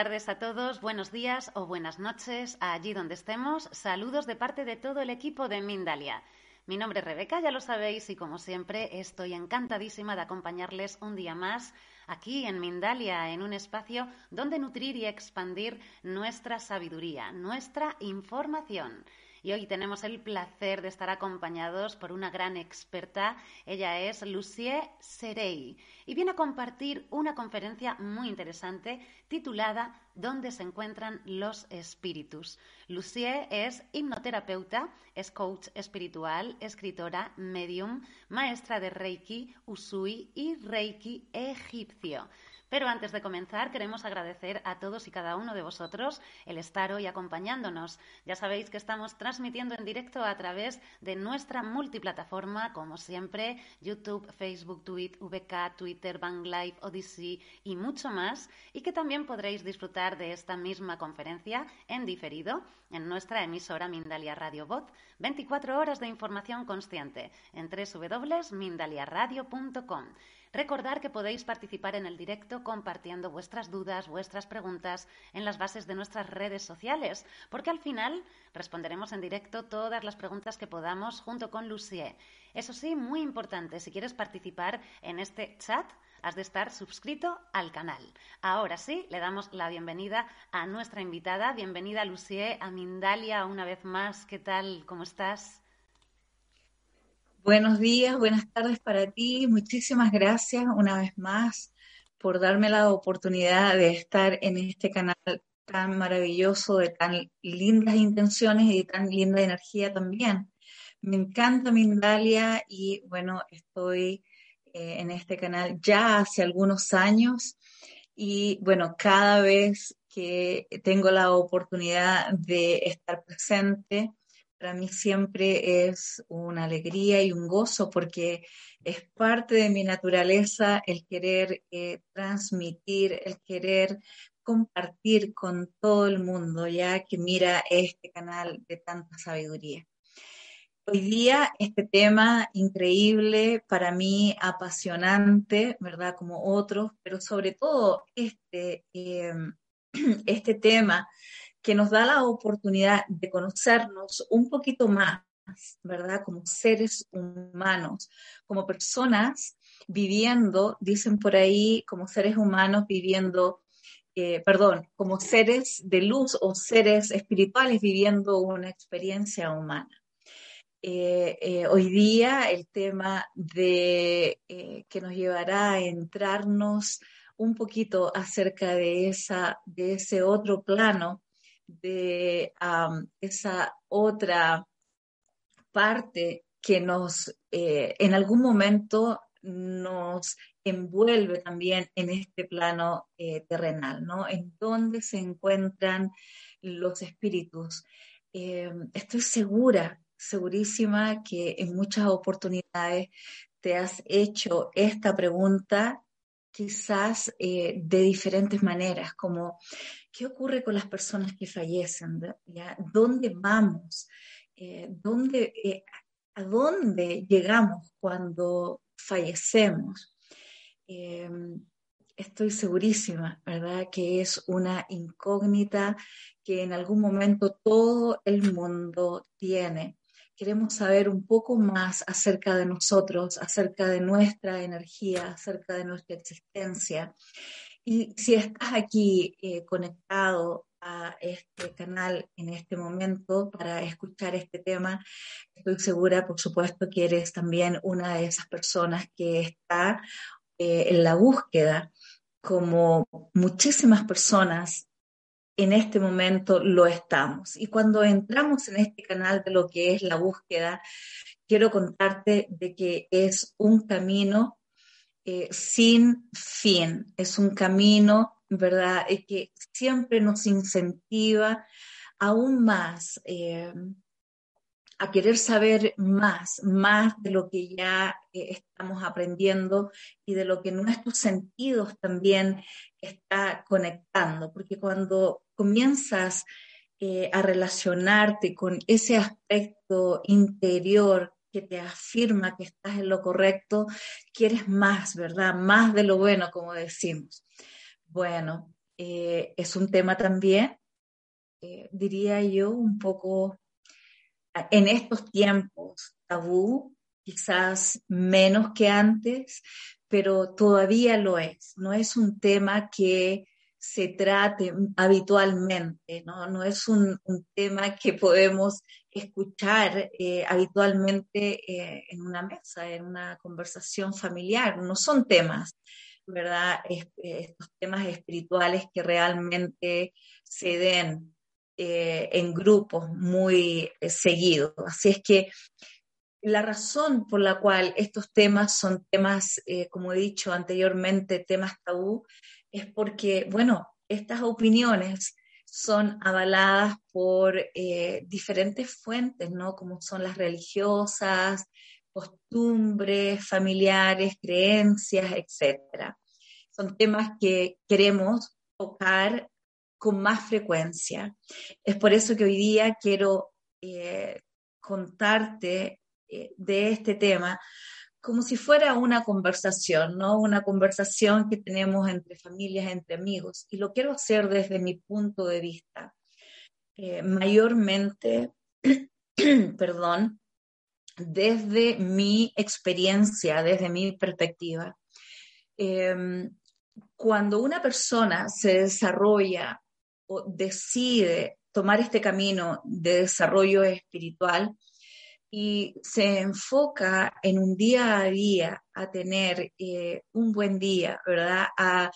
tardes a todos, buenos días o buenas noches allí donde estemos. Saludos de parte de todo el equipo de Mindalia. Mi nombre es Rebeca, ya lo sabéis, y como siempre estoy encantadísima de acompañarles un día más aquí en Mindalia, en un espacio donde nutrir y expandir nuestra sabiduría, nuestra información y hoy tenemos el placer de estar acompañados por una gran experta. Ella es Lucie Serey y viene a compartir una conferencia muy interesante titulada ¿Dónde se encuentran los espíritus? Lucie es hipnoterapeuta, es coach espiritual, escritora, medium, maestra de Reiki, Usui y Reiki egipcio. Pero antes de comenzar, queremos agradecer a todos y cada uno de vosotros el estar hoy acompañándonos. Ya sabéis que estamos transmitiendo en directo a través de nuestra multiplataforma, como siempre, YouTube, Facebook, Twitter, VK, Twitter, Bang Live, Odyssey y mucho más, y que también podréis disfrutar de esta misma conferencia en diferido en nuestra emisora Mindalia Radio Voz, 24 horas de información consciente en www.mindaliaradio.com. Recordar que podéis participar en el directo compartiendo vuestras dudas, vuestras preguntas en las bases de nuestras redes sociales, porque al final responderemos en directo todas las preguntas que podamos junto con Lucie. Eso sí, muy importante, si quieres participar en este chat, has de estar suscrito al canal. Ahora sí, le damos la bienvenida a nuestra invitada. Bienvenida, Lucie, a Mindalia una vez más. ¿Qué tal? ¿Cómo estás? Buenos días, buenas tardes para ti. Muchísimas gracias una vez más por darme la oportunidad de estar en este canal tan maravilloso, de tan lindas intenciones y de tan linda energía también. Me encanta Mindalia y bueno, estoy eh, en este canal ya hace algunos años y bueno, cada vez que tengo la oportunidad de estar presente, para mí siempre es una alegría y un gozo porque es parte de mi naturaleza el querer eh, transmitir, el querer compartir con todo el mundo, ya que mira este canal de tanta sabiduría. Hoy día este tema increíble, para mí apasionante, ¿verdad? Como otros, pero sobre todo este, eh, este tema que nos da la oportunidad de conocernos un poquito más, ¿verdad? Como seres humanos, como personas viviendo, dicen por ahí, como seres humanos viviendo, eh, perdón, como seres de luz o seres espirituales viviendo una experiencia humana. Eh, eh, hoy día el tema de que nos llevará a entrarnos un poquito acerca de, esa, de ese otro plano de esa otra parte que nos, eh, en algún momento nos envuelve también en este plano eh, terrenal, ¿no? En dónde se encuentran los espíritus. Eh, estoy segura, segurísima que en muchas oportunidades te has hecho esta pregunta quizás de diferentes maneras, como ¿Qué ocurre con las personas que fallecen? ¿Dónde vamos? Eh, ¿dónde, eh, ¿A dónde llegamos cuando fallecemos? Em, estoy segurísima, ¿verdad? Que es una incógnita que en algún momento todo el mundo tiene. Queremos saber un poco más acerca de nosotros, acerca de nuestra energía, acerca de nuestra existencia. Y si estás aquí eh, conectado a este canal en este momento para escuchar este tema, estoy segura, por supuesto, que eres también una de esas personas que está eh, en la búsqueda, como muchísimas personas en este momento lo estamos. Y cuando entramos en este canal de lo que es la búsqueda, quiero contarte de que es un camino eh, sin fin. Es un camino, ¿verdad?, que siempre nos incentiva aún más eh, a querer saber más, más de lo que ya eh, estamos aprendiendo y de lo que nuestros sentidos también está conectando, porque cuando comienzas a relacionarte con ese aspecto interior que te afirma que estás en lo correcto, quieres más, ¿verdad? Más de lo bueno, como decimos. Bueno, eh, es un tema también, eh, diría yo, un poco en estos tiempos tabú, quizás menos que antes, pero todavía lo es. No es un tema que se trate habitualmente, no, no es un, tema que podemos escuchar eh, habitualmente eh, en una mesa, en una conversación familiar, no son temas, ¿verdad? estos temas espirituales que realmente se den eh, en grupos muy seguidos. Así es que la razón por la cual estos temas son temas, como he dicho anteriormente, temas tabú, es porque, bueno, estas opiniones son avaladas por eh, diferentes fuentes, ¿no? Como son las religiosas, costumbres, familiares, creencias, etc. Son temas que queremos tocar con más frecuencia. Es por eso que hoy día quiero eh, contarte eh, de este tema, como si fuera una conversación, ¿no? Una conversación que tenemos entre familias, entre amigos. Y lo quiero hacer desde mi punto de vista. Eh, mayormente, perdón, desde mi experiencia, desde mi perspectiva. Em, cuando una persona se desarrolla decide tomar este camino de desarrollo espiritual, y se enfoca en un día a día a tener eh, un buen día, ¿verdad? A,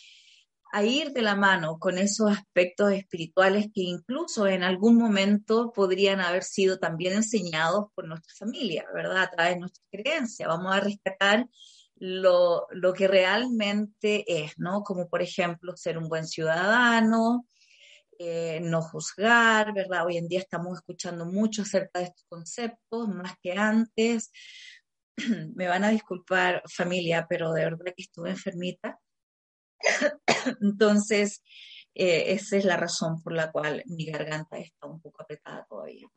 ir de la mano con esos aspectos espirituales que incluso en algún momento podrían haber sido también enseñados por nuestra familia, ¿verdad? A través de nuestra creencia. Vamos a rescatar lo, lo que realmente es, ¿no? Como por ejemplo ser un buen ciudadano, eh, no juzgar, ¿verdad? Hoy en día estamos escuchando mucho acerca de estos conceptos, más que antes. Me van a disculpar familia, pero de verdad que estuve enfermita. Entonces, eh, esa es la razón por la cual mi garganta está un poco apretada todavía.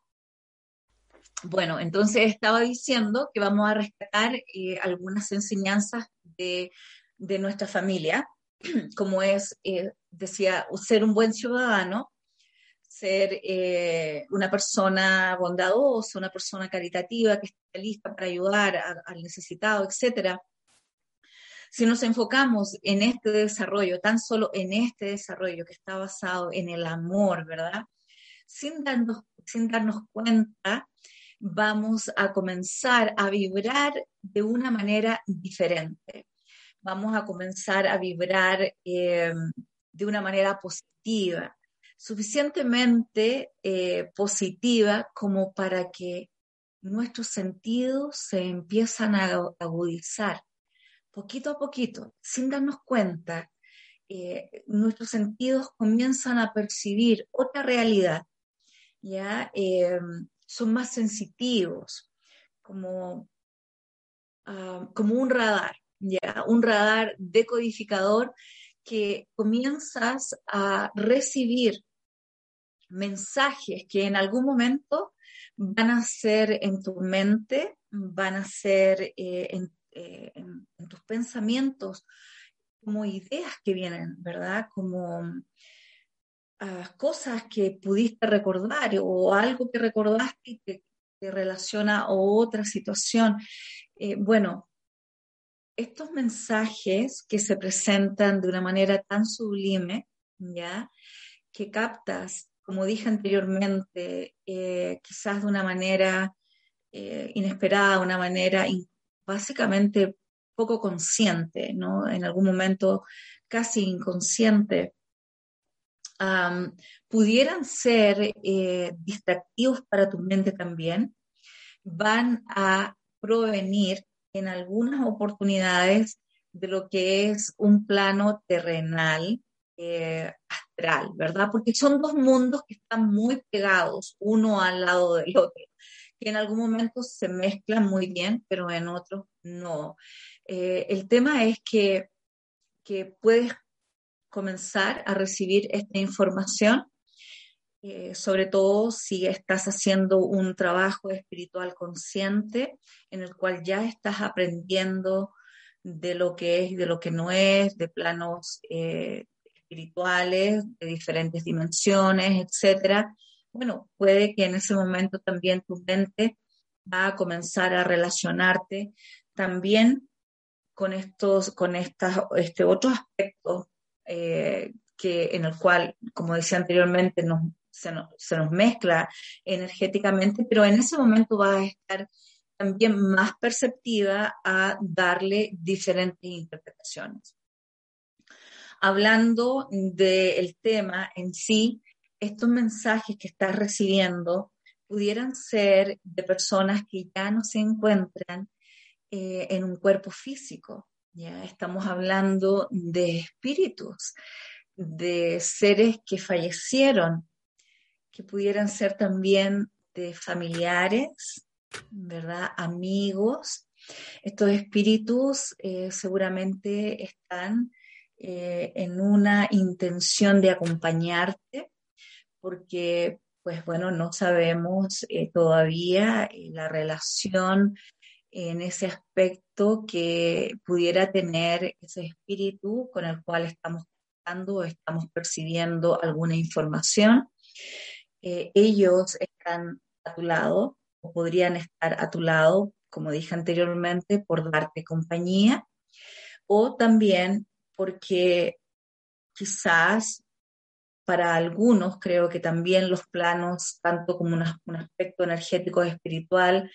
Bueno, entonces estaba diciendo que vamos a rescatar eh, algunas enseñanzas de, de nuestra familia como es, eh, decía, ser un buen ciudadano, ser eh, una persona bondadosa, una persona caritativa que esté lista para ayudar al necesitado, etc. Si nos enfocamos en este desarrollo, tan solo en este desarrollo que está basado en el amor, ¿verdad? Sin darnos, sin darnos cuenta, vamos a comenzar a vibrar de una manera diferente vamos a comenzar a vibrar eh, de una manera positiva, suficientemente eh, positiva como para que nuestros sentidos se empiezan a agudizar poquito a poquito, sin darnos cuenta. Eh, nuestros sentidos comienzan a percibir otra realidad, ¿ya? son más sensitivos, como, ah, como un radar ya un radar decodificador que comienzas a recibir mensajes que en algún momento van a ser en tu mente, van a ser eh, eh, en, tus pensamientos como ideas que vienen, ¿verdad? Como ah, cosas que pudiste recordar o algo que recordaste que te relaciona a otra situación. Eh, bueno, estos mensajes que se presentan de una manera tan sublime, ¿ya? Que captas, como dije anteriormente, eh, quizás de una manera eh, inesperada, una manera básicamente poco consciente, ¿no? En algún momento casi inconsciente, pudieran ser eh, distractivos para tu mente también, van a provenir en algunas oportunidades de lo que es un plano terrenal eh, astral, ¿verdad? Porque son dos mundos que están muy pegados, uno al lado del otro, que en algún momento se mezclan muy bien, pero en otros no. Eh, el tema es que, que puedes comenzar a recibir esta información eh, sobre todo si estás haciendo un trabajo espiritual consciente en el cual ya estás aprendiendo de lo que es y de lo que no es, de planos eh, espirituales de diferentes dimensiones, etcétera, bueno, puede que en ese momento también tu mente va a comenzar a relacionarte también con estos, con estas, este otro aspecto eh, que en el cual, como decía anteriormente, se, nos, se nos mezcla energéticamente, pero en ese momento va a estar también más perceptiva a darle diferentes interpretaciones. Hablando del tema en sí, estos mensajes que estás recibiendo pudieran ser de personas que ya no se encuentran eh, en un cuerpo físico. Ya estamos hablando de espíritus, de seres que fallecieron, que pudieran ser también de familiares, ¿verdad? Amigos. Estos espíritus eh, seguramente están eh, en una intención de acompañarte, porque, pues bueno, no sabemos eh, todavía la relación en ese aspecto que pudiera tener ese espíritu con el cual estamos tratando, estamos percibiendo alguna información. Ellos están a tu lado, o podrían estar a tu lado, como dije anteriormente, por darte compañía, o también porque quizás para algunos creo que también los planos, tanto como un aspecto energético espiritual,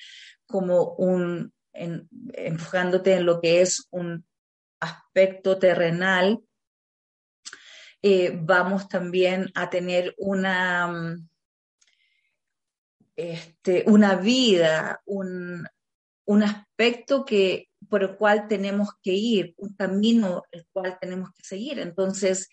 como un, enfocándote en lo que es un aspecto terrenal, eh, vamos también a tener una, mm, este, una vida, un, aspecto que, por el cual tenemos que ir, un camino el cual tenemos que seguir. Entonces,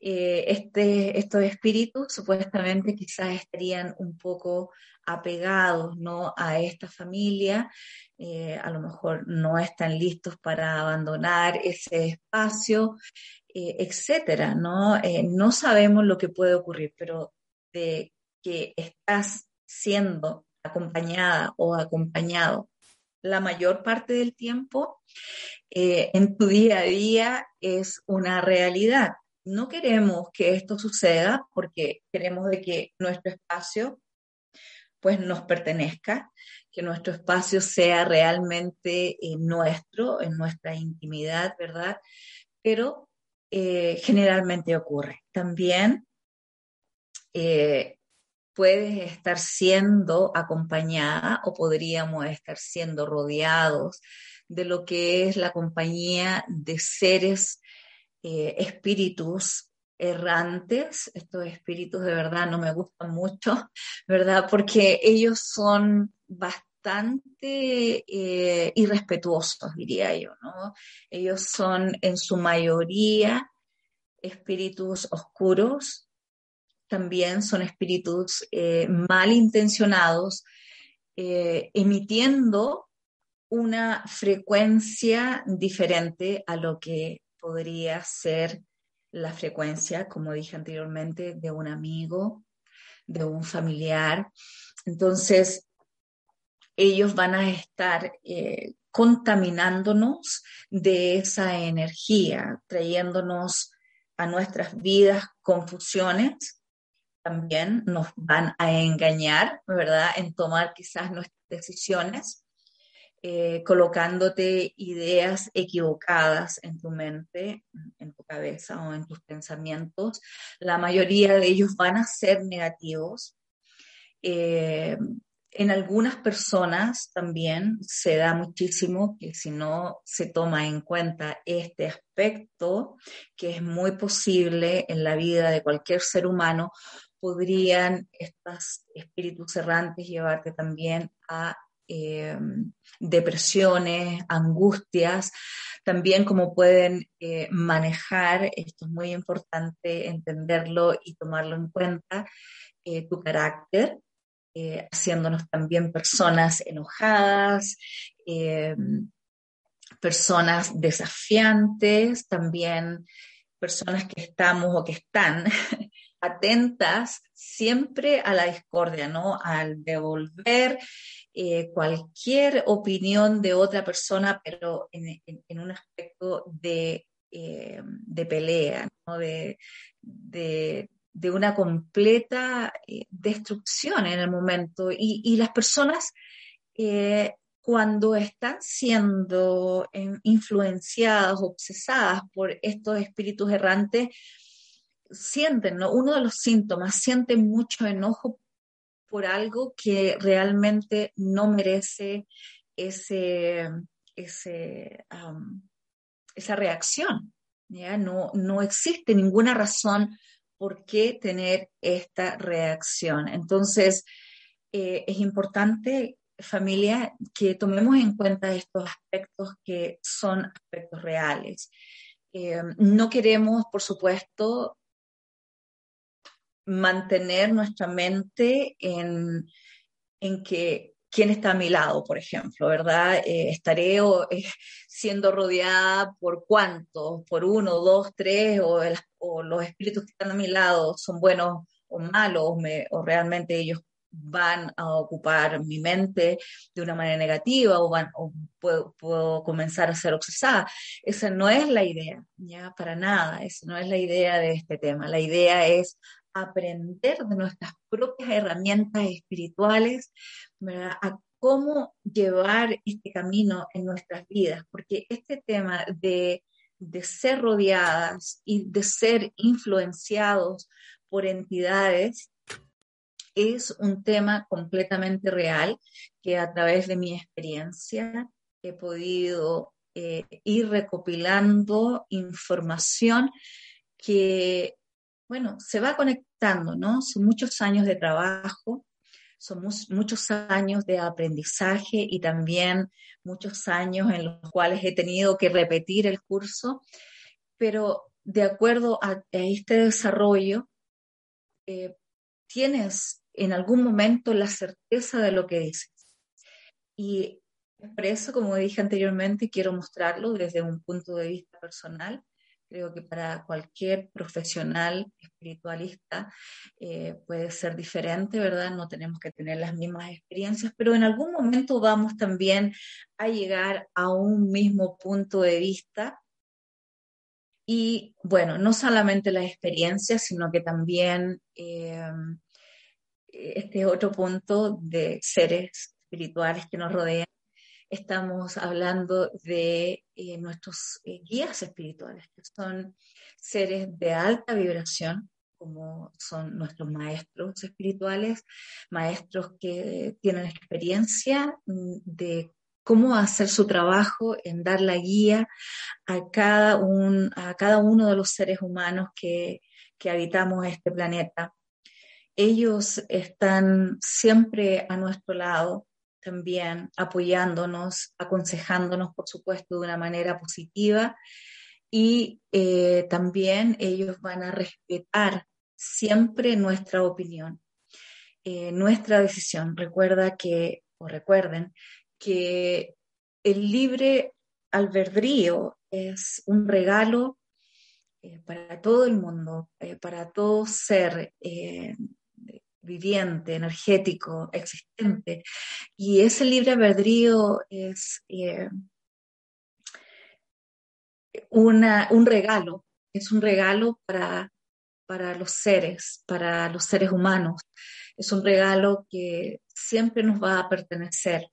eh, este, estos espíritus supuestamente quizás estarían un poco apegados ¿no? a esta familia, eh, a lo mejor no están listos para abandonar ese espacio, eh, etcétera, ¿no? no sabemos lo que puede ocurrir, pero de que estás siendo acompañada o acompañado la mayor parte del tiempo eh, en tu día a día es una realidad. No queremos que esto suceda porque queremos de que nuestro espacio pues nos pertenezca, que nuestro espacio sea realmente eh, nuestro, en nuestra intimidad, ¿verdad? Pero eh, generalmente ocurre. También puedes estar siendo acompañada o podríamos estar siendo rodeados de lo que es la compañía de seres, eh, espíritus errantes. Estos espíritus de verdad no me gustan mucho, ¿verdad? Porque ellos son bastante eh, irrespetuosos, diría yo, ¿no? Ellos son en su mayoría espíritus oscuros, también son espíritus eh, malintencionados, eh, emitiendo una frecuencia diferente a lo que podría ser la frecuencia, como dije anteriormente, de un amigo, de un familiar. Entonces, ellos van a estar eh, contaminándonos de esa energía, trayéndonos a nuestras vidas confusiones también nos van a engañar, ¿verdad? En tomar quizás nuestras decisiones, eh, colocándote ideas equivocadas en tu mente, en tu cabeza o en tus pensamientos. La mayoría de ellos van a ser negativos. Eh, en algunas personas también se da muchísimo que si no se toma en cuenta este aspecto, que es muy posible en la vida de cualquier ser humano, podrían estos espíritus errantes llevarte también a eh, depresiones, angustias, también cómo pueden eh, manejar, esto es muy importante entenderlo y tomarlo en cuenta, eh, tu carácter, haciéndonos también personas enojadas, personas desafiantes, también personas que estamos o que están atentas siempre a la discordia, ¿no? Al devolver eh, cualquier opinión de otra persona, pero en, un aspecto de eh, de pelea, de, de, una completa eh, destrucción en el momento. Y, las personas, cuando están siendo influenciadas, obsesadas por estos espíritus errantes, sienten, uno de los síntomas, sienten mucho enojo por algo que realmente no merece ese, esa reacción. ¿ya? No, no existe ninguna razón por qué tener esta reacción. Entonces, eh, es importante, familia, que tomemos en cuenta estos aspectos que son aspectos reales. Eh, no queremos, por supuesto, mantener nuestra mente en, en que quién está a mi lado, por ejemplo, ¿verdad? Eh, estaré eh, siendo rodeada por cuántos, por uno, dos, tres, o, los espíritus que están a mi lado son buenos o malos, o realmente ellos van a ocupar mi mente de una manera negativa o, van, o puedo, puedo, comenzar a ser obsesada. Esa no es la idea, ya para nada, esa no es la idea de este tema. La idea es aprender de nuestras propias herramientas espirituales a cómo llevar este camino en nuestras vidas, porque este tema de, de ser rodeadas y de ser influenciados por entidades es un tema completamente real que a través de mi experiencia he podido eh, ir recopilando información que bueno, se va conectando, ¿no? Son muchos años de trabajo, son muchos años de aprendizaje y también muchos años en los cuales he tenido que repetir el curso, pero de acuerdo a, este desarrollo, eh, tienes en algún momento la certeza de lo que dices. Y por eso, como dije anteriormente, quiero mostrarlo desde un punto de vista personal Creo que para cualquier profesional espiritualista eh, puede ser diferente, ¿verdad? No tenemos que tener las mismas experiencias, pero en algún momento vamos también a llegar a un mismo punto de vista. Y bueno, no solamente las experiencias, sino que también eh, este otro punto de seres espirituales que nos rodean estamos hablando de eh, nuestros eh, guías espirituales, que son seres de alta vibración, como son nuestros maestros espirituales, maestros que tienen experiencia mm, de cómo hacer su trabajo en dar la guía a cada, un, a cada uno de los seres humanos que, que habitamos este planeta. Ellos están siempre a nuestro lado, también apoyándonos, aconsejándonos, por supuesto, de una manera positiva. Y eh, también ellos van a respetar siempre nuestra opinión, eh, nuestra decisión. Recuerda que, o recuerden, que el libre albedrío es un regalo eh, para todo el mundo, para todo ser viviente, energético, existente. Y ese libre albedrío es eh, una, un regalo, es un regalo para, para los seres, para los seres humanos. Es un regalo que siempre nos va a pertenecer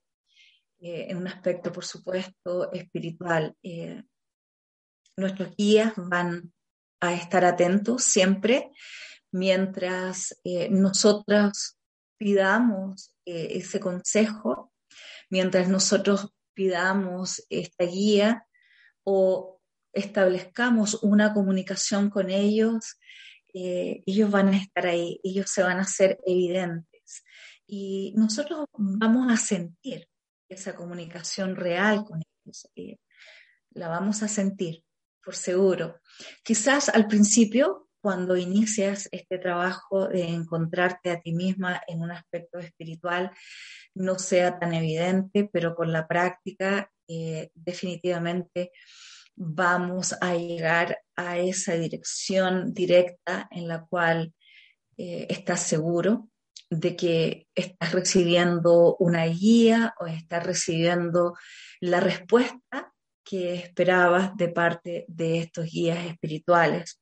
eh, en un aspecto, por supuesto, espiritual. Eh, nuestros guías van a estar atentos siempre mientras eh, nosotros pidamos eh, ese consejo, mientras nosotros pidamos esta guía o establezcamos una comunicación con ellos, eh, ellos van a estar ahí, ellos se van a hacer evidentes y nosotros vamos a sentir esa comunicación real con ellos, la vamos a sentir, por seguro. Quizás al principio cuando inicias este trabajo de encontrarte a ti misma en un aspecto espiritual no sea tan evidente, pero con la práctica eh, definitivamente vamos a llegar a esa dirección directa en la cual eh, estás seguro de que estás recibiendo una guía o estás recibiendo la respuesta que esperabas de parte de estos guías espirituales.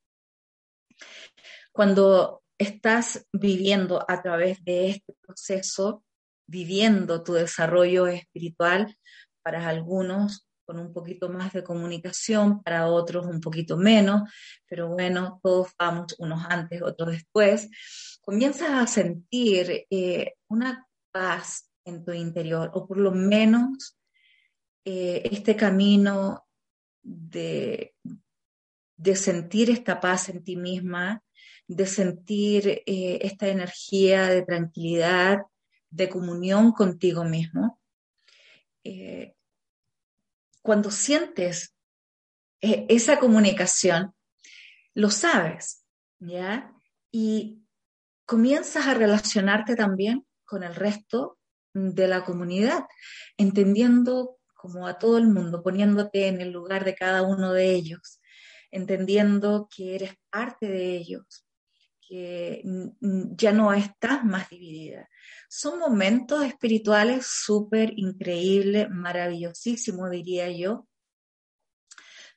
Cuando estás viviendo a través de este proceso, viviendo tu desarrollo espiritual, para algunos con un poquito más de comunicación, para otros un poquito menos, pero bueno, todos vamos unos antes, otros después, comienzas a sentir eh, una paz en tu interior, o por lo menos eh, este camino de, de sentir esta paz en ti misma, de sentir eh, esta energía de tranquilidad, de comunión contigo mismo. Eh, cuando sientes esa comunicación, lo sabes, ¿ya? Y comienzas a relacionarte también con el resto de la comunidad, entendiendo como a todo el mundo, poniéndote en el lugar de cada uno de ellos, entendiendo que eres parte de ellos, que ya no estás más dividida. Son momentos espirituales súper increíbles, maravillosísimos, diría yo,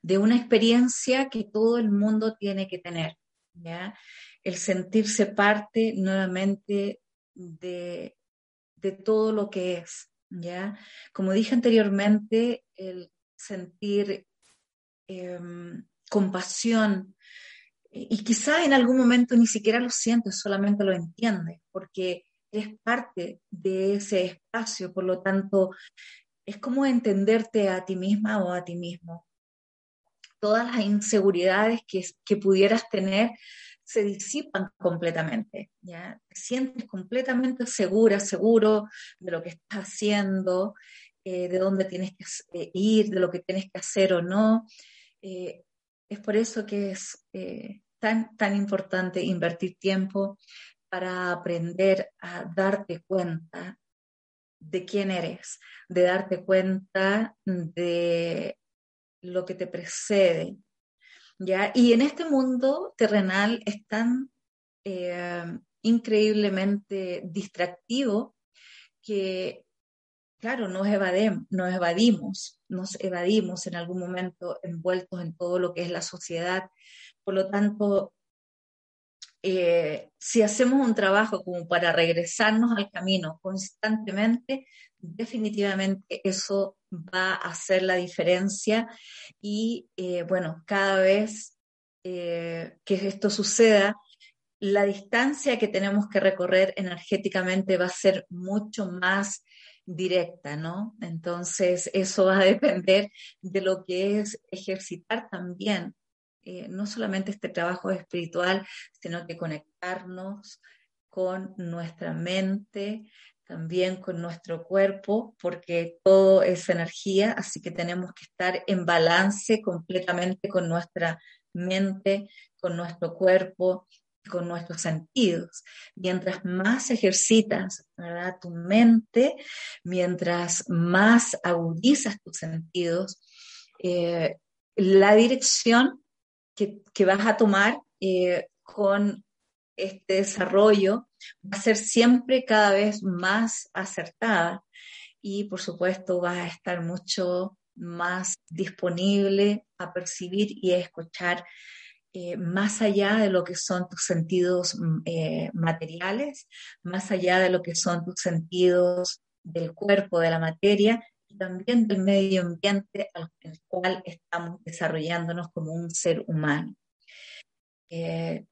de una experiencia que todo el mundo tiene que tener, ¿ya? El sentirse parte nuevamente de, de todo lo que es, ¿ya? Como dije anteriormente, el sentir em, compasión, y quizá en algún momento ni siquiera lo sientes, solamente lo entiendes, porque es parte de ese espacio, por lo tanto, es como entenderte a ti misma o a ti mismo. Todas las inseguridades que, que pudieras tener se disipan completamente, ¿ya? Te sientes completamente segura, seguro de lo que estás haciendo, eh, de dónde tienes que eh, ir, de lo que tienes que hacer o no. Eh, es por eso que es tan, tan importante invertir tiempo para aprender a darte cuenta de quién eres, de darte cuenta de lo que te precede, ¿ya? Y en este mundo terrenal es tan eh, increíblemente distractivo que, claro, nos, nos evadimos, nos evadimos en algún momento envueltos en todo lo que es la sociedad. Por lo tanto, eh, si hacemos un trabajo como para regresarnos al camino constantemente, definitivamente eso va a hacer la diferencia y eh, bueno, cada vez eh, que esto suceda, la distancia que tenemos que recorrer energéticamente va a ser mucho más directa, ¿no? Entonces, eso va a depender de lo que es ejercitar también, eh, no solamente este trabajo espiritual, sino que conectarnos con nuestra mente, también con nuestro cuerpo, porque todo es energía, así que tenemos que estar en balance completamente con nuestra mente, con nuestro cuerpo, con nuestros sentidos. Mientras más ejercitas tu mente, mientras más agudizas tus sentidos, eh, la dirección que, vas a tomar eh, con este desarrollo va a ser siempre cada vez más acertada y por supuesto va a estar mucho más disponible a percibir y a escuchar eh, más allá de lo que son tus sentidos mm, eh, materiales, más allá de lo que son tus sentidos del cuerpo, de la materia y también del medio ambiente al cual estamos desarrollándonos como un ser humano. Eh,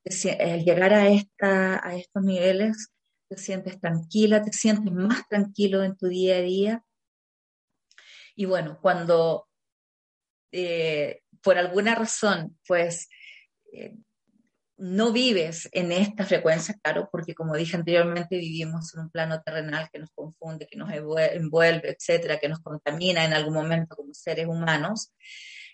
llegar a, esta, a estos niveles, te sientes tranquila, te sientes más tranquilo en tu día a día. Y bueno, cuando eh, por alguna razón, pues, no vives en esta frecuencia, claro, porque como dije anteriormente, vivimos en un plano terrenal que nos confunde, que nos envuelve, etcétera, que nos contamina en algún momento como seres humanos.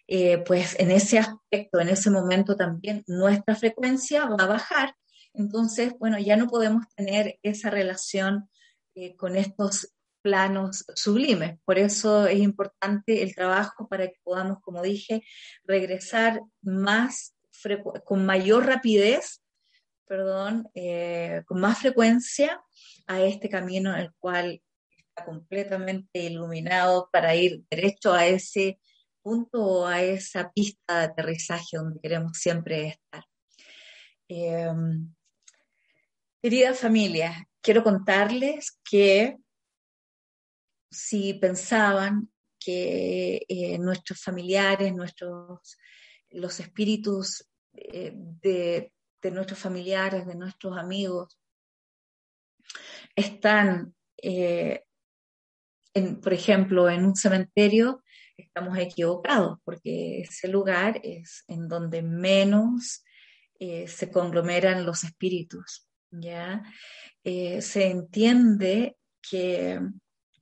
Eh, pues en ese aspecto, en ese momento también nuestra frecuencia va a bajar. Entonces, bueno, ya no podemos tener esa relación eh, con estos planos sublimes. Por eso es importante el trabajo para que podamos, como dije, regresar más con mayor rapidez, perdón, eh, con más frecuencia a este camino en el cual está completamente iluminado para ir derecho a ese punto o a esa pista de aterrizaje donde queremos siempre estar. Em, querida familia, quiero contarles que si pensaban que eh, nuestros familiares, nuestros, los espíritus eh, de, nuestros familiares, de nuestros amigos, están, eh, por ejemplo, en un cementerio, estamos equivocados, porque ese lugar es en donde menos se conglomeran los espíritus. ¿ya? se entiende que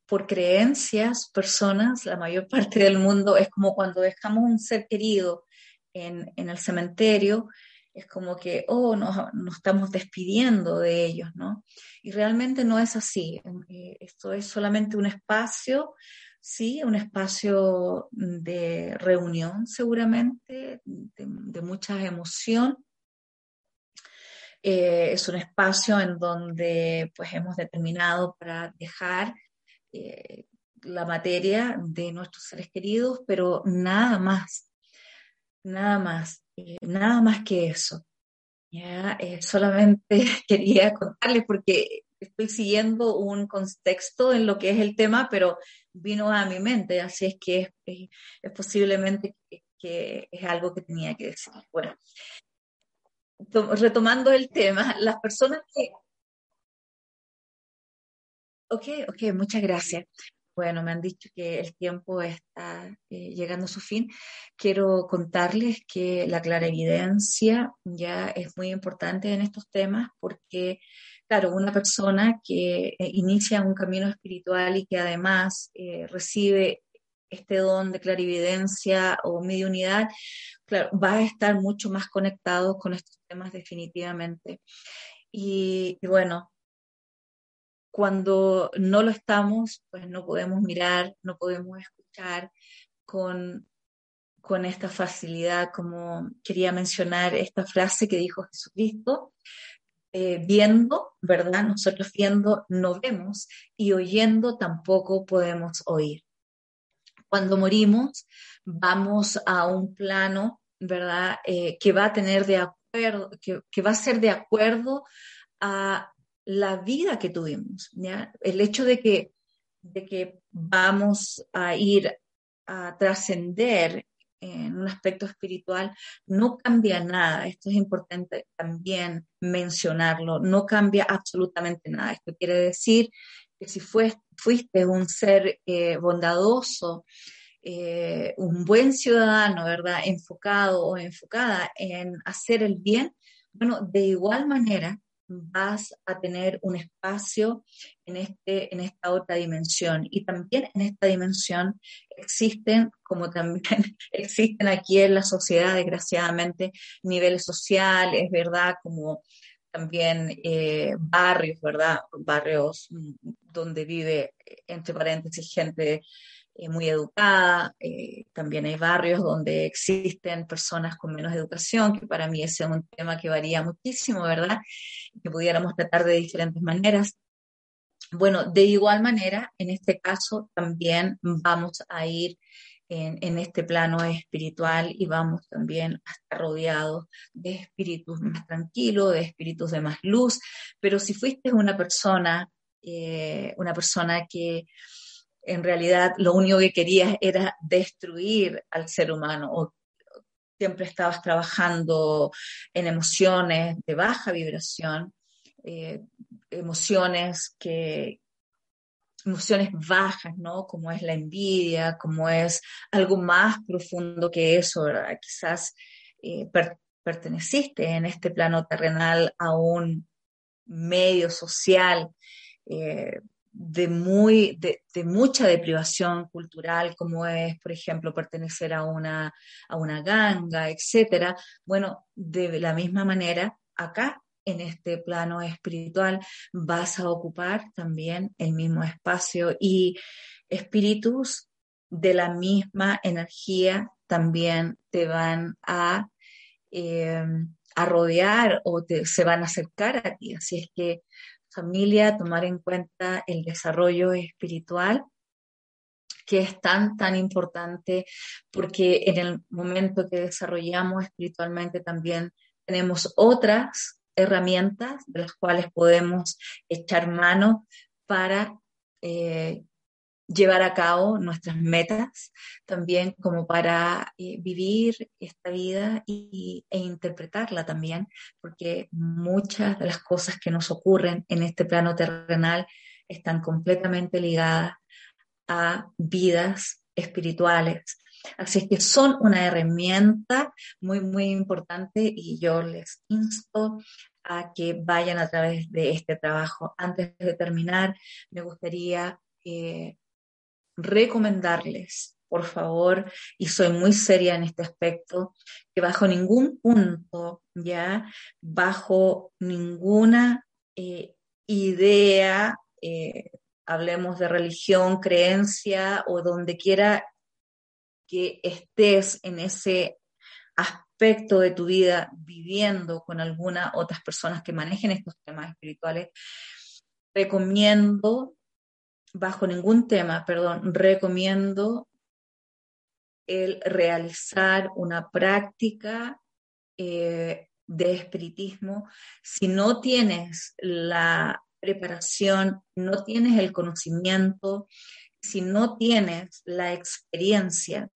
por creencias, personas, la mayor parte del mundo, es como cuando dejamos un ser querido en, el cementerio, es como que, oh, nos, estamos despidiendo de ellos, ¿no? Y realmente no es así. Eh, esto es solamente un espacio, sí, un espacio de reunión seguramente, de, mucha emoción. Eh, es un espacio en donde pues hemos determinado para dejar eh, la materia de nuestros seres queridos, pero nada más, nada más, eh, nada más que eso. Ya, eh, solamente quería contarles porque estoy siguiendo un contexto en lo que es el tema, pero vino a mi mente, así es que es, posiblemente que, que, es algo que tenía que decir. Bueno, retomando el tema, las personas que Ok, ok, muchas gracias. Bueno, me han dicho que el tiempo está eh, llegando a su fin. Quiero contarles que la clarividencia ya es muy importante en estos temas porque, claro, una persona que eh, inicia un camino espiritual y que además eh, recibe este don de clarividencia o mediunidad, claro, va a estar mucho más conectado con estos temas definitivamente. y bueno, cuando no lo estamos, pues no podemos mirar, no podemos escuchar con, con esta facilidad, como quería mencionar esta frase que dijo Jesucristo, eh, viendo, ¿verdad? Nosotros viendo no vemos y oyendo tampoco podemos oír. Cuando morimos, vamos a un plano, ¿verdad? Eh, que va a tener de acuerdo, que, que va a ser de acuerdo a la vida que tuvimos. El hecho de que, de que vamos a ir a trascender en un aspecto espiritual no cambia nada. Esto es importante también mencionarlo. No cambia absolutamente nada. Esto quiere decir que si fuiste un ser eh, bondadoso, eh, un buen ciudadano, ¿verdad? Enfocado o enfocada en hacer el bien, bueno, de igual manera vas a tener un espacio en, este, en esta otra dimensión. Y también en esta dimensión existen, como también existen aquí en la sociedad, desgraciadamente, niveles sociales, ¿verdad? Como también eh, barrios, ¿verdad? Barrios mm, donde vive, entre paréntesis, gente eh, muy educada, eh, también hay barrios donde existen personas con menos educación, que para mí ese es un tema que varía muchísimo, ¿verdad? Que pudiéramos tratar de diferentes maneras. Bueno, de igual manera, en este caso también vamos a ir en, este plano espiritual y vamos también a estar rodeados de espíritus más tranquilos, de espíritus de más luz, pero si fuiste una persona, eh, una persona que en realidad lo único que querías era destruir al ser humano o siempre estabas trabajando en emociones de baja vibración, eh, emociones que emociones bajas, ¿no? Como es la envidia, como es algo más profundo que eso, quizás eh, perteneciste en este plano terrenal a un medio social eh, de, muy, de, mucha deprivación cultural, como es, por ejemplo, pertenecer a una, a una ganga, etcétera. Bueno, de la misma manera, acá en este plano espiritual vas a ocupar también el mismo espacio y espíritus de la misma energía también te van a, eh, a rodear o te, se van a acercar a ti. Así es que familia, tomar en cuenta el desarrollo espiritual que es tan, tan importante porque en el momento que desarrollamos espiritualmente también tenemos otras herramientas de las cuales podemos echar mano para eh, llevar a cabo nuestras metas, también como para eh, vivir esta vida y, e interpretarla también, porque muchas de las cosas que nos ocurren en este plano terrenal están completamente ligadas a vidas espirituales. Así es que son una herramienta muy, muy importante y yo les insto a que vayan a través de este trabajo. Antes de terminar, me gustaría eh, recomendarles, por favor, y soy muy seria en este aspecto, que bajo ningún punto, ya, bajo ninguna eh, idea, eh, hablemos de religión, creencia o donde quiera que estés en ese aspecto de tu vida viviendo con alguna otras personas que manejen estos temas espirituales, recomiendo bajo ningún tema, perdón, recomiendo el realizar una práctica eh, de espiritismo. Si no tienes la preparación, no tienes el conocimiento, si no tienes la experiencia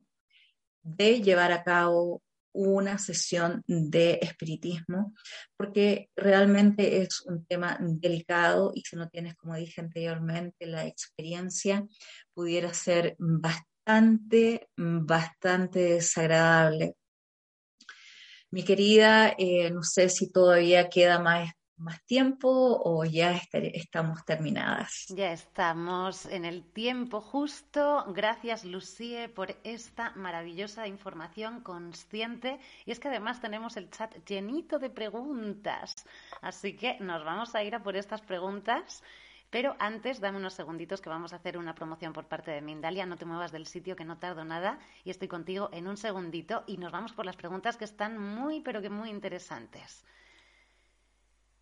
de llevar a cabo una sesión de espiritismo, porque realmente es un tema delicado y si no tienes, como dije anteriormente, la experiencia, pudiera ser bastante, bastante desagradable. Mi querida, eh, no sé si todavía queda más más tiempo o ya estamos terminadas? Ya estamos en el tiempo justo. Gracias, Lucie, por esta maravillosa información consciente. Y es que además tenemos el chat llenito de preguntas. Así que nos vamos a ir a por estas preguntas. Pero antes, dame unos segunditos que vamos a hacer una promoción por parte de Mindalia. No te muevas del sitio, que no tardo nada. Y estoy contigo en un segundito. Y nos vamos por las preguntas que están muy, pero que muy interesantes.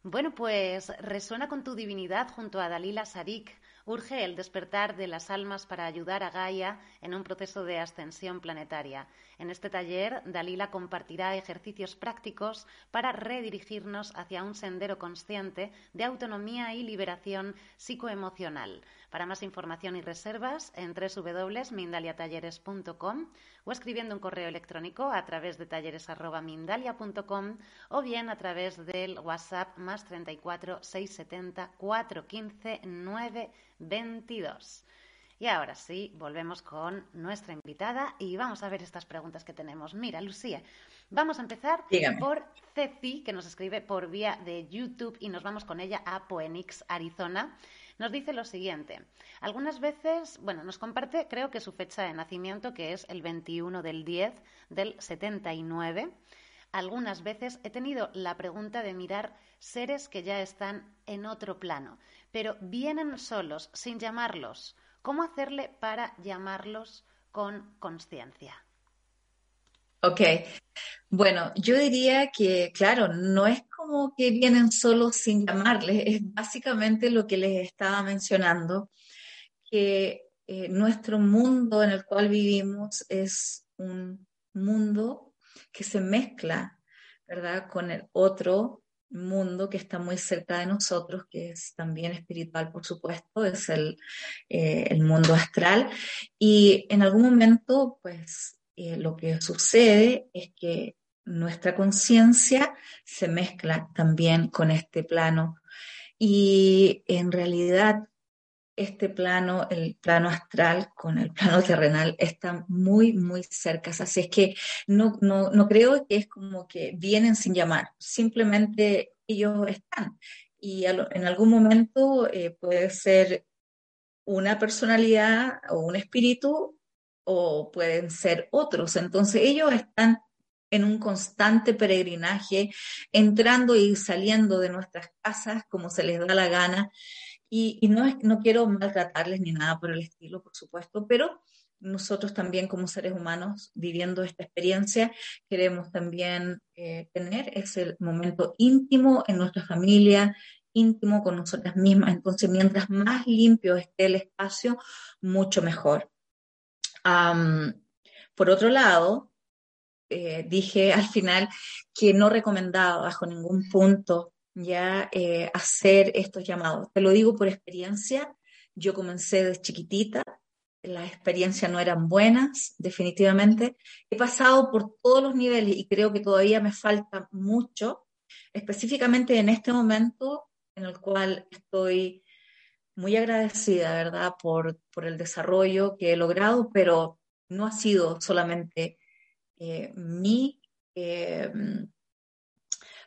Bueno, pues resuena con tu divinidad junto a Dalila Sadik. Urge el despertar de las almas para ayudar a Gaia en un proceso de ascensión planetaria. En este taller, Dalila compartirá ejercicios prácticos para redirigirnos hacia un sendero consciente de autonomía y liberación psicoemocional. Para más información y reservas, en www.mindaliatalleres.com o escribiendo un correo electrónico a través de talleres.mindalia.com o bien a través del WhatsApp más 34 670 415 922. Y ahora sí, volvemos con nuestra invitada y vamos a ver estas preguntas que tenemos. Mira, Lucía, vamos a empezar por Ceci, que nos escribe por vía de YouTube y nos vamos con ella a Poenix, Arizona nos dice lo siguiente. Algunas veces, bueno, nos comparte, creo que su fecha de nacimiento, que es el 21 del 10 del 79. Algunas veces he tenido la pregunta de mirar seres que ya están en otro plano, pero vienen solos, sin llamarlos. ¿Cómo hacerle para llamarlos con conciencia? Ok, bueno, yo diría que, claro, no es como que vienen solos sin llamarles, es básicamente lo que les estaba mencionando, que eh, nuestro mundo en el cual vivimos es un mundo que se mezcla, ¿verdad?, con el otro mundo que está muy cerca de nosotros, que es también espiritual, por supuesto, es el, eh, el mundo astral. Y en algún momento, pues, eh, lo que sucede es que nuestra conciencia se mezcla también con este plano y en realidad este plano, el plano astral con el plano terrenal están muy, muy cerca. Así es que no, no, no creo que es como que vienen sin llamar, simplemente ellos están. Y en algún momento eh, puede ser una personalidad o un espíritu o pueden ser otros. Entonces ellos están en un constante peregrinaje, entrando y saliendo de nuestras casas como se les da la gana. Y, no, no quiero maltratarles ni nada por el estilo, por supuesto, pero nosotros también como seres humanos viviendo esta experiencia queremos también eh, tener ese momento íntimo en nuestra familia, íntimo con nosotras mismas. Entonces, mientras más limpio esté el espacio, mucho mejor. Por otro lado, eh, dije al final que no recomendaba bajo ningún punto ya eh, hacer estos llamados. Te lo digo por experiencia. Yo comencé de chiquitita, las experiencias no eran buenas, definitivamente. He pasado por todos los niveles y creo que todavía me falta mucho, específicamente en este momento en el cual estoy muy agradecida, ¿verdad?, por, por el desarrollo que he logrado, pero no ha sido solamente eh, mi, eh,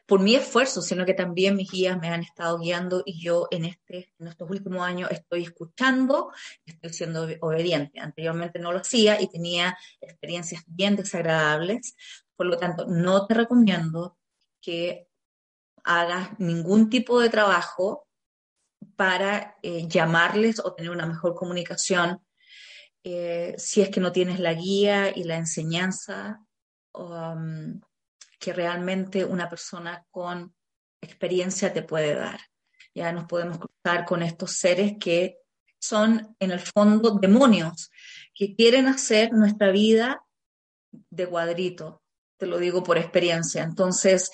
por mi esfuerzo, sino que también mis guías me han estado guiando y yo en, este, en estos últimos años estoy escuchando, estoy siendo obediente. Anteriormente no lo hacía y tenía experiencias bien desagradables, por lo tanto, no te recomiendo que hagas ningún tipo de trabajo para eh, llamarles o tener una mejor comunicación eh, si es que no tienes la guía y la enseñanza um, que realmente una persona con experiencia te puede dar. Ya nos podemos cruzar con estos seres que son en el fondo demonios, que quieren hacer nuestra vida de cuadrito, te lo digo por experiencia. Entonces,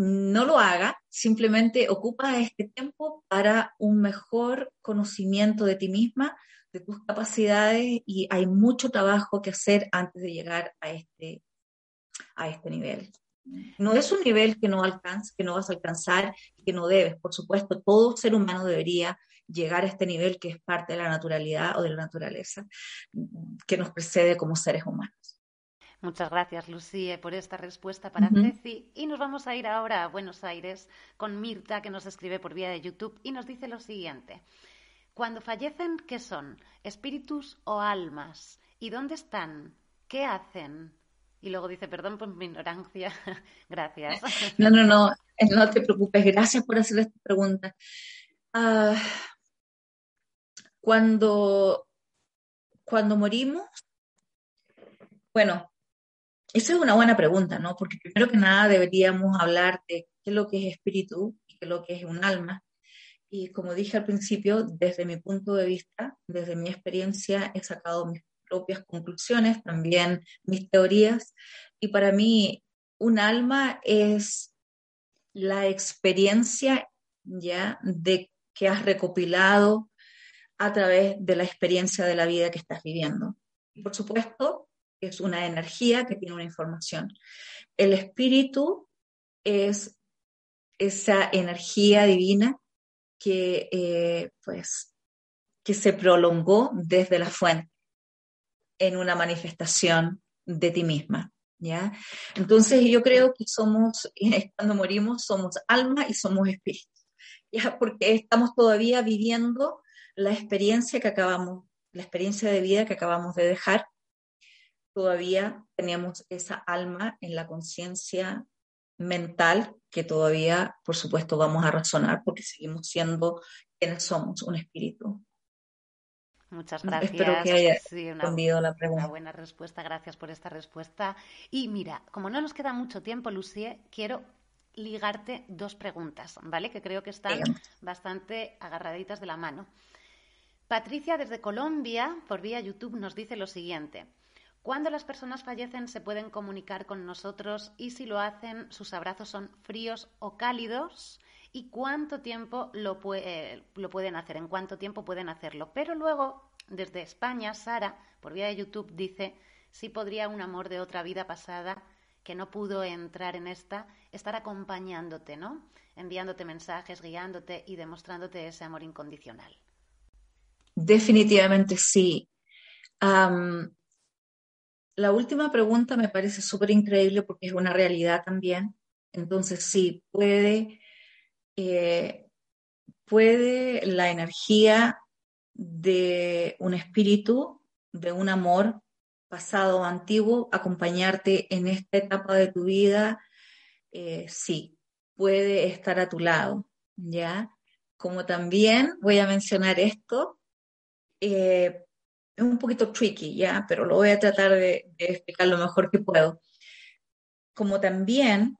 no lo haga, simplemente ocupa este tiempo para un mejor conocimiento de ti misma, de tus capacidades y hay mucho trabajo que hacer antes de llegar a este, a este nivel. No es un nivel que no alcanzas, que no vas a alcanzar que no debes. Por supuesto, todo ser humano debería llegar a este nivel que es parte de la naturalidad o de la naturaleza que nos precede como seres humanos. Muchas gracias, Lucie, por esta respuesta para Ceci. Y nos vamos a ir ahora a Buenos Aires con Mirta, que nos escribe por vía de YouTube y nos dice lo siguiente. Cuando fallecen, ¿qué son? ¿Espíritus o almas? ¿Y dónde están? ¿Qué hacen? Y luego dice, perdón por mi ignorancia. Gracias. No, no, no, no te preocupes. Gracias por hacer esta pregunta. Ah, cuando, cuando morimos, bueno, esa es una buena pregunta, ¿no? Porque primero que nada deberíamos hablar de qué es lo que es espíritu y qué es lo que es un alma. Y como dije al principio, desde mi punto de vista, desde mi experiencia, he sacado mis propias conclusiones, también mis teorías. Y para mí, un alma es la experiencia ya de que has recopilado a través de la experiencia de la vida que estás viviendo. Y por supuesto, es una energía que tiene una información. El espíritu es esa energía divina que, eh, pues, que se prolongó desde la fuente en una manifestación de ti misma. ¿ya? Entonces yo creo que somos, cuando morimos, somos alma y somos espíritu, ¿ya? porque estamos todavía viviendo la experiencia que acabamos, la experiencia de vida que acabamos de dejar todavía tenemos esa alma en la conciencia mental que todavía, por supuesto, vamos a razonar porque seguimos siendo quienes somos, un espíritu. Muchas gracias. Espero que haya respondido la pregunta. Una buena respuesta, gracias por esta respuesta. Y mira, como no nos queda mucho tiempo, Lucie, quiero ligarte dos preguntas, ¿vale? Que creo que están bastante agarraditas de la mano. Patricia desde Colombia, por vía YouTube, nos dice lo siguiente. Cuando las personas fallecen se pueden comunicar con nosotros y si lo hacen sus abrazos son fríos o cálidos y cuánto tiempo lo, lo pueden hacer, en cuánto tiempo pueden hacerlo. Pero luego, desde España, Sara, por vía de YouTube, dice si podría un amor de otra vida pasada que no pudo entrar en esta, estar acompañándote, ¿no? Enviándote mensajes, guiándote y demostrándote ese amor incondicional. Definitivamente sí. La última pregunta me parece súper increíble porque es una realidad también. Entonces, sí, puede, eh, puede la energía de un espíritu, de un amor pasado o antiguo, acompañarte en esta etapa de tu vida, eh, sí, puede estar a tu lado, ¿ya? Como también voy a mencionar esto, eh, es un poquito tricky, ¿ya? Pero lo voy a tratar de, explicar lo mejor que puedo. Como también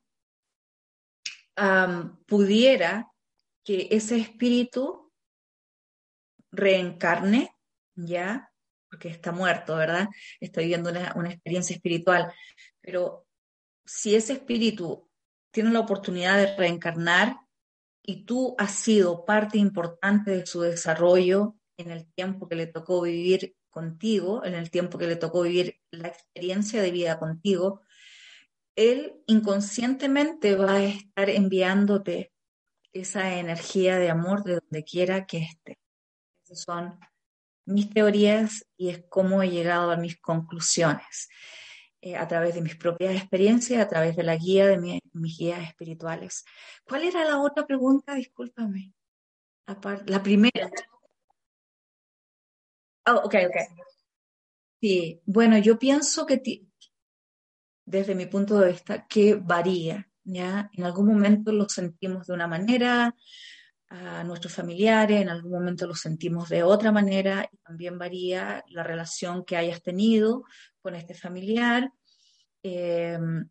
pudiera que ese espíritu reencarne, ¿ya? porque está muerto, ¿verdad? Está viviendo una, una experiencia espiritual. Pero si ese espíritu tiene la oportunidad de reencarnar y tú has sido parte importante de su desarrollo en el tiempo que le tocó vivir contigo, en el tiempo que le tocó vivir la experiencia de vida contigo, él inconscientemente va a estar enviándote esa energía de amor de donde quiera que esté. Esas son mis teorías y es cómo he llegado a mis conclusiones. Eh, a través de mis propias experiencias, a través de la guía de mis guías espirituales. ¿Cuál era la otra pregunta? Discúlpame. La primera. Oh, ok, ok. Sí, bueno, yo pienso que desde mi punto de vista que varía, ¿ya? En algún momento lo sentimos de una manera, a nuestros familiares, en algún momento lo sentimos de otra manera y también varía la relación que hayas tenido con este familiar. Em,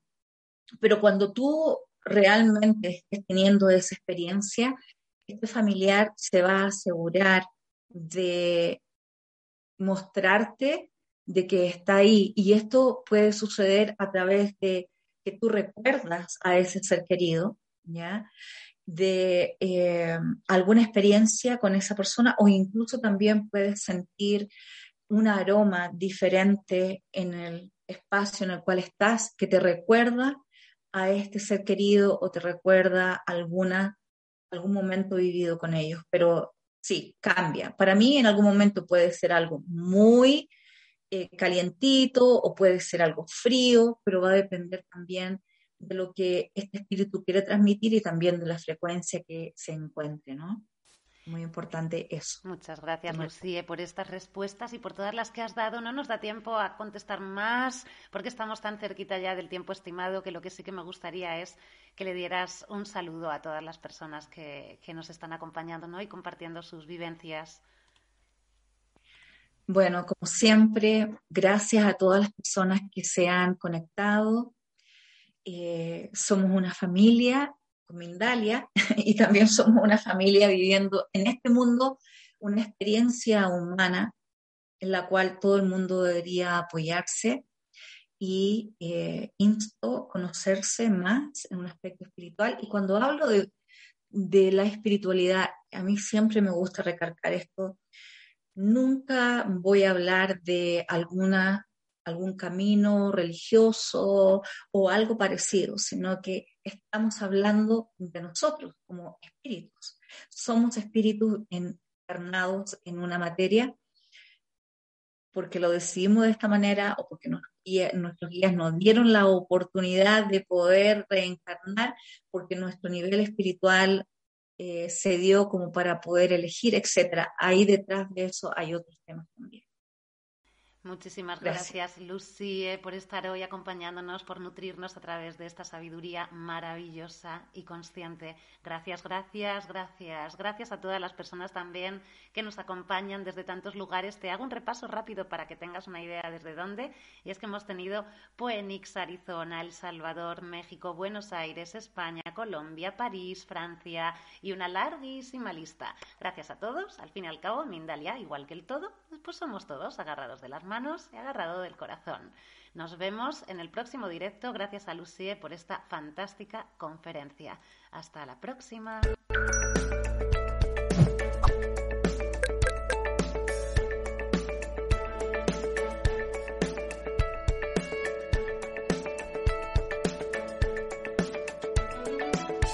pero cuando tú realmente estés teniendo esa experiencia, este familiar se va a asegurar de mostrarte de que está ahí. Y esto puede suceder a través de que tú recuerdas a ese ser querido, ¿ya? de em, alguna experiencia con esa persona o incluso también puedes sentir un aroma diferente en el espacio en el cual estás que te recuerda a este ser querido o te recuerda alguna, algún momento vivido con ellos. Pero sí, cambia. Para mí en algún momento puede ser algo muy eh, calientito o puede ser algo frío, pero va a depender también de lo que este espíritu quiere transmitir y también de la frecuencia que se encuentre, ¿no? Muy importante eso. Muchas gracias, Lucía, por estas respuestas y por todas las que has dado. No nos da tiempo a contestar más porque estamos tan cerquita ya del tiempo estimado que lo que sí que me gustaría es que le dieras un saludo a todas las personas que, nos están acompañando ¿no? y compartiendo sus vivencias. Bueno, como siempre, gracias a todas las personas que se han conectado. Eh, somos una familia Mindalia y también somos una familia viviendo en este mundo una experiencia humana en la cual todo el mundo debería apoyarse y eh, insto conocerse más en un aspecto espiritual. Y cuando hablo de, de la espiritualidad, a mí siempre me gusta recargar esto. Nunca voy a hablar de alguna algún camino religioso o algo parecido, sino que estamos hablando de nosotros como espíritus. Somos espíritus encarnados en una materia porque lo decidimos de esta manera o porque nuestros guías nos dieron la oportunidad de poder reencarnar porque nuestro nivel espiritual eh, se dio como para poder elegir, etcétera. Ahí detrás de eso hay otros temas también. Muchísimas gracias, Lucie, por estar hoy acompañándonos, por nutrirnos a través de esta sabiduría maravillosa y consciente. Gracias, gracias, gracias. Gracias a todas las personas también que nos acompañan desde tantos lugares. Te hago un repaso rápido para que tengas una idea desde dónde. Y es que hemos tenido Phoenix, Arizona, El Salvador, México, Buenos Aires, España, Colombia, París, Francia y una larguísima lista. Gracias a todos. Al fin y al cabo, Mindalia, igual que el todo, pues somos todos agarrados de las manos y agarrado del corazón. Nos vemos en el próximo directo. Gracias a Lucie por esta fantástica conferencia. Hasta la próxima.